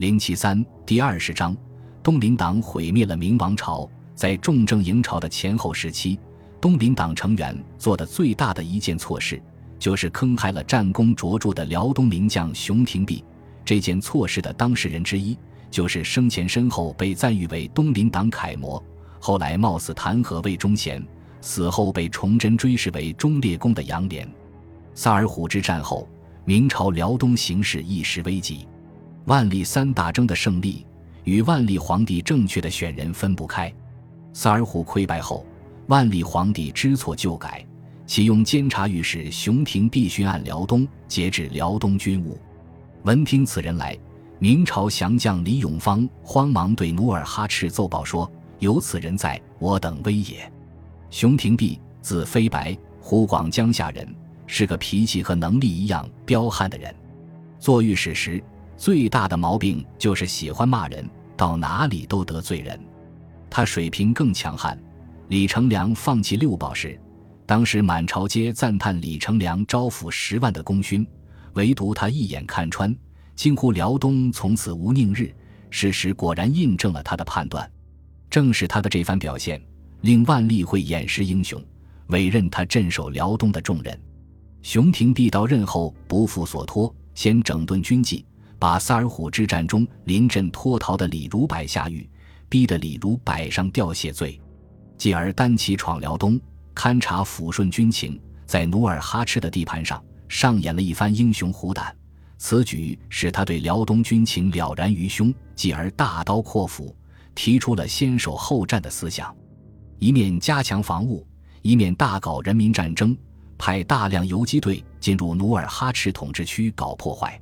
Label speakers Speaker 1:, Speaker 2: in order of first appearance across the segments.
Speaker 1: 零七三第二十章，东林党毁灭了明王朝。在重政营朝的前后时期，东林党成员做的最大的一件错事，就是坑害了战功卓著的辽东名将熊廷弼。这件错事的当事人之一，就是生前身后被赞誉为东林党楷模，后来冒死弹劾魏忠贤，死后被崇祯追谥为忠烈公的杨涟。萨尔浒之战后，明朝辽东形势一时危急。万历三大征的胜利与万历皇帝正确的选人分不开。萨尔浒溃败后，万历皇帝知错就改，启用监察御史熊廷弼巡按辽东，节制辽东军务。闻听此人来，明朝降将李永芳慌忙对努尔哈赤奏报说：“有此人在，我等危也。”熊廷弼字飞白，湖广江夏人，是个脾气和能力一样彪悍的人。做御史时，最大的毛病就是喜欢骂人，到哪里都得罪人。他水平更强悍。李成梁放弃六堡时，当时满朝皆赞叹李成梁招抚十万的功勋，唯独他一眼看穿，惊呼辽东从此无宁日。事实果然印证了他的判断。正是他的这番表现，令万历会掩饰英雄，委任他镇守辽东的重任。熊廷弼到任后不负所托，先整顿军纪。把萨尔浒之战中临阵脱逃的李如柏下狱，逼得李如柏上吊谢罪，继而单骑闯辽东，勘察抚顺军情，在努尔哈赤的地盘上上演了一番英雄虎胆。此举使他对辽东军情了然于胸，继而大刀阔斧，提出了先守后战的思想，一面加强防务，一面大搞人民战争，派大量游击队进入努尔哈赤统治区搞破坏。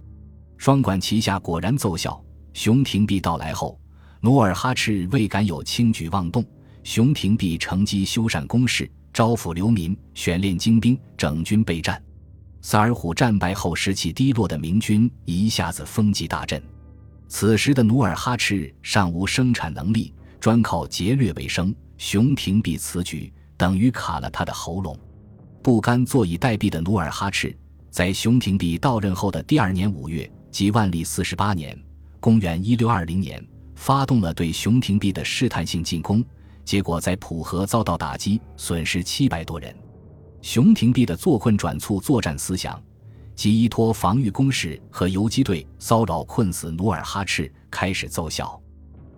Speaker 1: 双管齐下，果然奏效。熊廷弼到来后，努尔哈赤未敢有轻举妄动。熊廷弼乘机修缮工事，招抚流民，选练精兵，整军备战。萨尔浒战败后，士气低落的明军一下子风纪大振。此时的努尔哈赤尚无生产能力，专靠劫掠为生。熊廷弼此举等于卡了他的喉咙。不甘坐以待毙的努尔哈赤，在熊廷弼到任后的第二年五月。即万历四十八年（公元一六二零年），发动了对熊廷弼的试探性进攻，结果在浦河遭到打击，损失七百多人。熊廷弼的坐困转促作战思想，即依托防御工事和游击队骚扰困死努尔哈赤，开始奏效。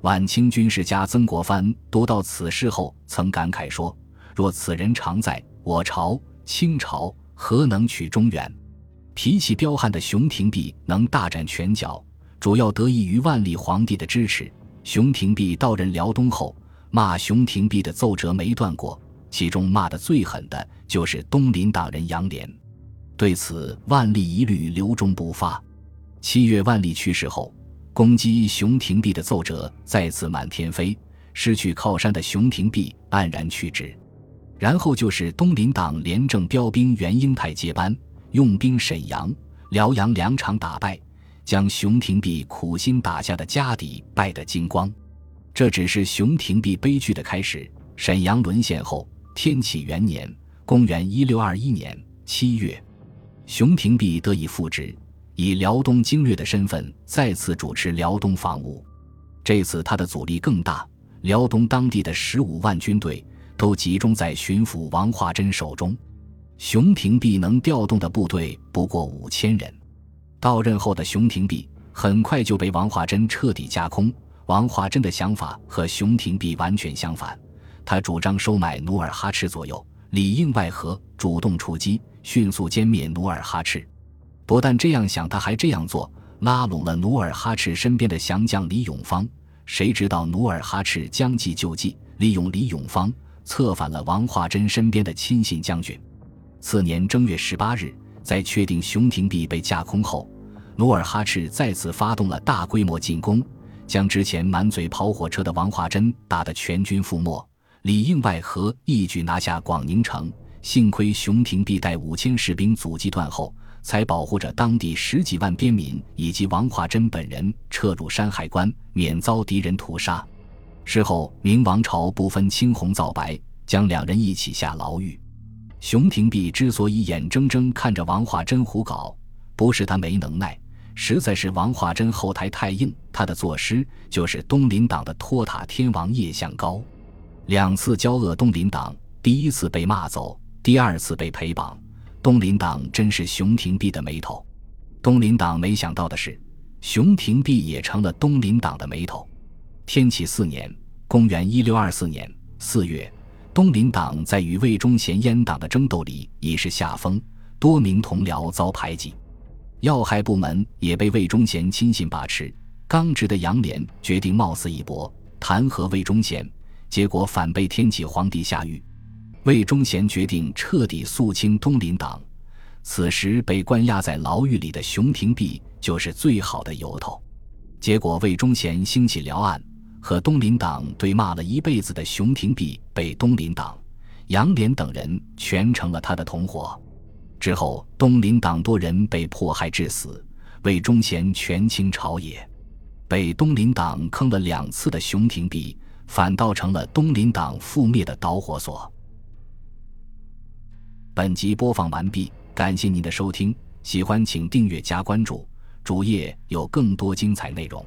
Speaker 1: 晚清军事家曾国藩读到此事后，曾感慨说：“若此人常在，我朝清朝何能取中原？”脾气彪悍的熊廷弼能大展拳脚，主要得益于万历皇帝的支持。熊廷弼到任辽东后，骂熊廷弼的奏折没断过，其中骂得最狠的就是东林党人杨涟。对此，万历一律留中不发。七月，万历去世后，攻击熊廷弼的奏折再次满天飞，失去靠山的熊廷弼黯然去职。然后就是东林党廉政标兵袁英泰接班。用兵沈阳、辽阳两场打败，将熊廷弼苦心打下的家底败得精光。这只是熊廷弼悲剧的开始。沈阳沦陷后，天启元年（公元1621年）七月，熊廷弼得以复职，以辽东经略的身份再次主持辽东防务。这次他的阻力更大，辽东当地的十五万军队都集中在巡抚王化贞手中。熊廷弼能调动的部队不过五千人，到任后的熊廷弼很快就被王化贞彻底架空。王化贞的想法和熊廷弼完全相反，他主张收买努尔哈赤左右，里应外合，主动出击，迅速歼灭努尔哈赤。不但这样想，他还这样做，拉拢了努尔哈赤身边的降将李永芳。谁知道努尔哈赤将计就计，利用李永芳策反了王化贞身边的亲信将军。次年正月十八日，在确定熊廷弼被架空后，努尔哈赤再次发动了大规模进攻，将之前满嘴跑火车的王化贞打得全军覆没，里应外合，一举拿下广宁城。幸亏熊廷弼带五千士兵阻击断后，才保护着当地十几万边民以及王化贞本人撤入山海关，免遭敌人屠杀。事后，明王朝不分青红皂白，将两人一起下牢狱。熊廷弼之所以眼睁睁看着王化贞胡搞，不是他没能耐，实在是王化贞后台太硬，他的作诗就是东林党的托塔天王叶向高。两次交恶，东林党第一次被骂走，第二次被陪绑。东林党真是熊廷弼的眉头。东林党没想到的是，熊廷弼也成了东林党的眉头。天启四年（公元1624年）四月，东林党在与魏忠贤阉党的争斗里已是下风，多名同僚遭排挤，要害部门也被魏忠贤亲信把持。刚直的杨涟决定冒死一搏，弹劾魏忠贤。结果反被天启皇帝下狱，魏忠贤决定彻底肃清东林党。此时被关押在牢狱里的熊廷弼就是最好的由头。结果魏忠贤兴起辽案，和东林党对骂了一辈子的熊廷弼被东林党、杨涟等人全成了他的同伙。之后东林党多人被迫害致死，魏忠贤权倾朝野。被东林党坑了两次的熊廷弼。反倒成了东林党覆灭的导火索。本集播放完毕，感谢您的收听，喜欢请订阅加关注，主页有更多精彩内容。